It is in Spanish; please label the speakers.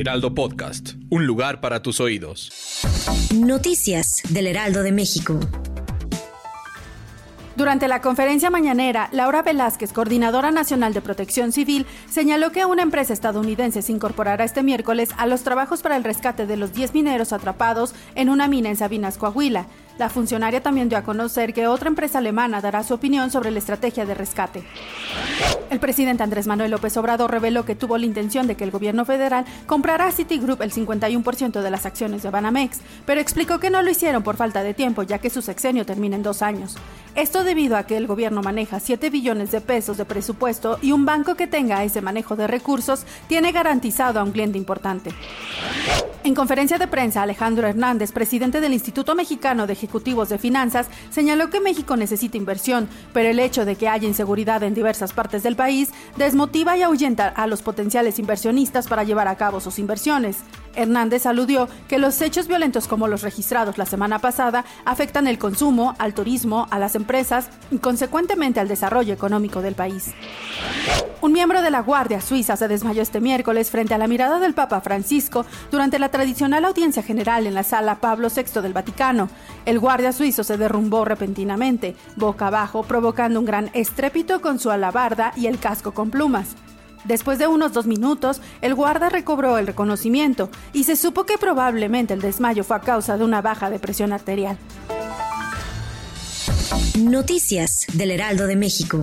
Speaker 1: Heraldo Podcast. Un lugar para tus oídos.
Speaker 2: Noticias del Heraldo de México.
Speaker 3: Durante la conferencia mañanera, Laura Velázquez, coordinadora nacional de protección civil, señaló que una empresa estadounidense se incorporará este miércoles a los trabajos para el rescate de los 10 mineros atrapados en una mina en Sabinas, Coahuila. La funcionaria también dio a conocer que otra empresa alemana dará su opinión sobre la estrategia de rescate. El presidente Andrés Manuel López Obrador reveló que tuvo la intención de que el gobierno federal comprara a Citigroup el 51% de las acciones de Banamex, pero explicó que no lo hicieron por falta de tiempo, ya que su sexenio termina en dos años. Esto debido a que el gobierno maneja 7 billones de pesos de presupuesto y un banco que tenga ese manejo de recursos tiene garantizado a un cliente importante. En conferencia de prensa, Alejandro Hernández, presidente del Instituto Mexicano de Ejecutivos de Finanzas, señaló que México necesita inversión, pero el hecho de que haya inseguridad en diversas partes del país desmotiva y ahuyenta a los potenciales inversionistas para llevar a cabo sus inversiones. Hernández aludió que los hechos violentos como los registrados la semana pasada afectan el consumo, al turismo, a las empresas y consecuentemente al desarrollo económico del país. Un miembro de la Guardia Suiza se desmayó este miércoles frente a la mirada del Papa Francisco durante la tradicional audiencia general en la sala Pablo VI del Vaticano. El guardia suizo se derrumbó repentinamente, boca abajo, provocando un gran estrépito con su alabarda y el casco con plumas. Después de unos dos minutos, el guarda recobró el reconocimiento y se supo que probablemente el desmayo fue a causa de una baja de presión arterial.
Speaker 2: Noticias del Heraldo de México.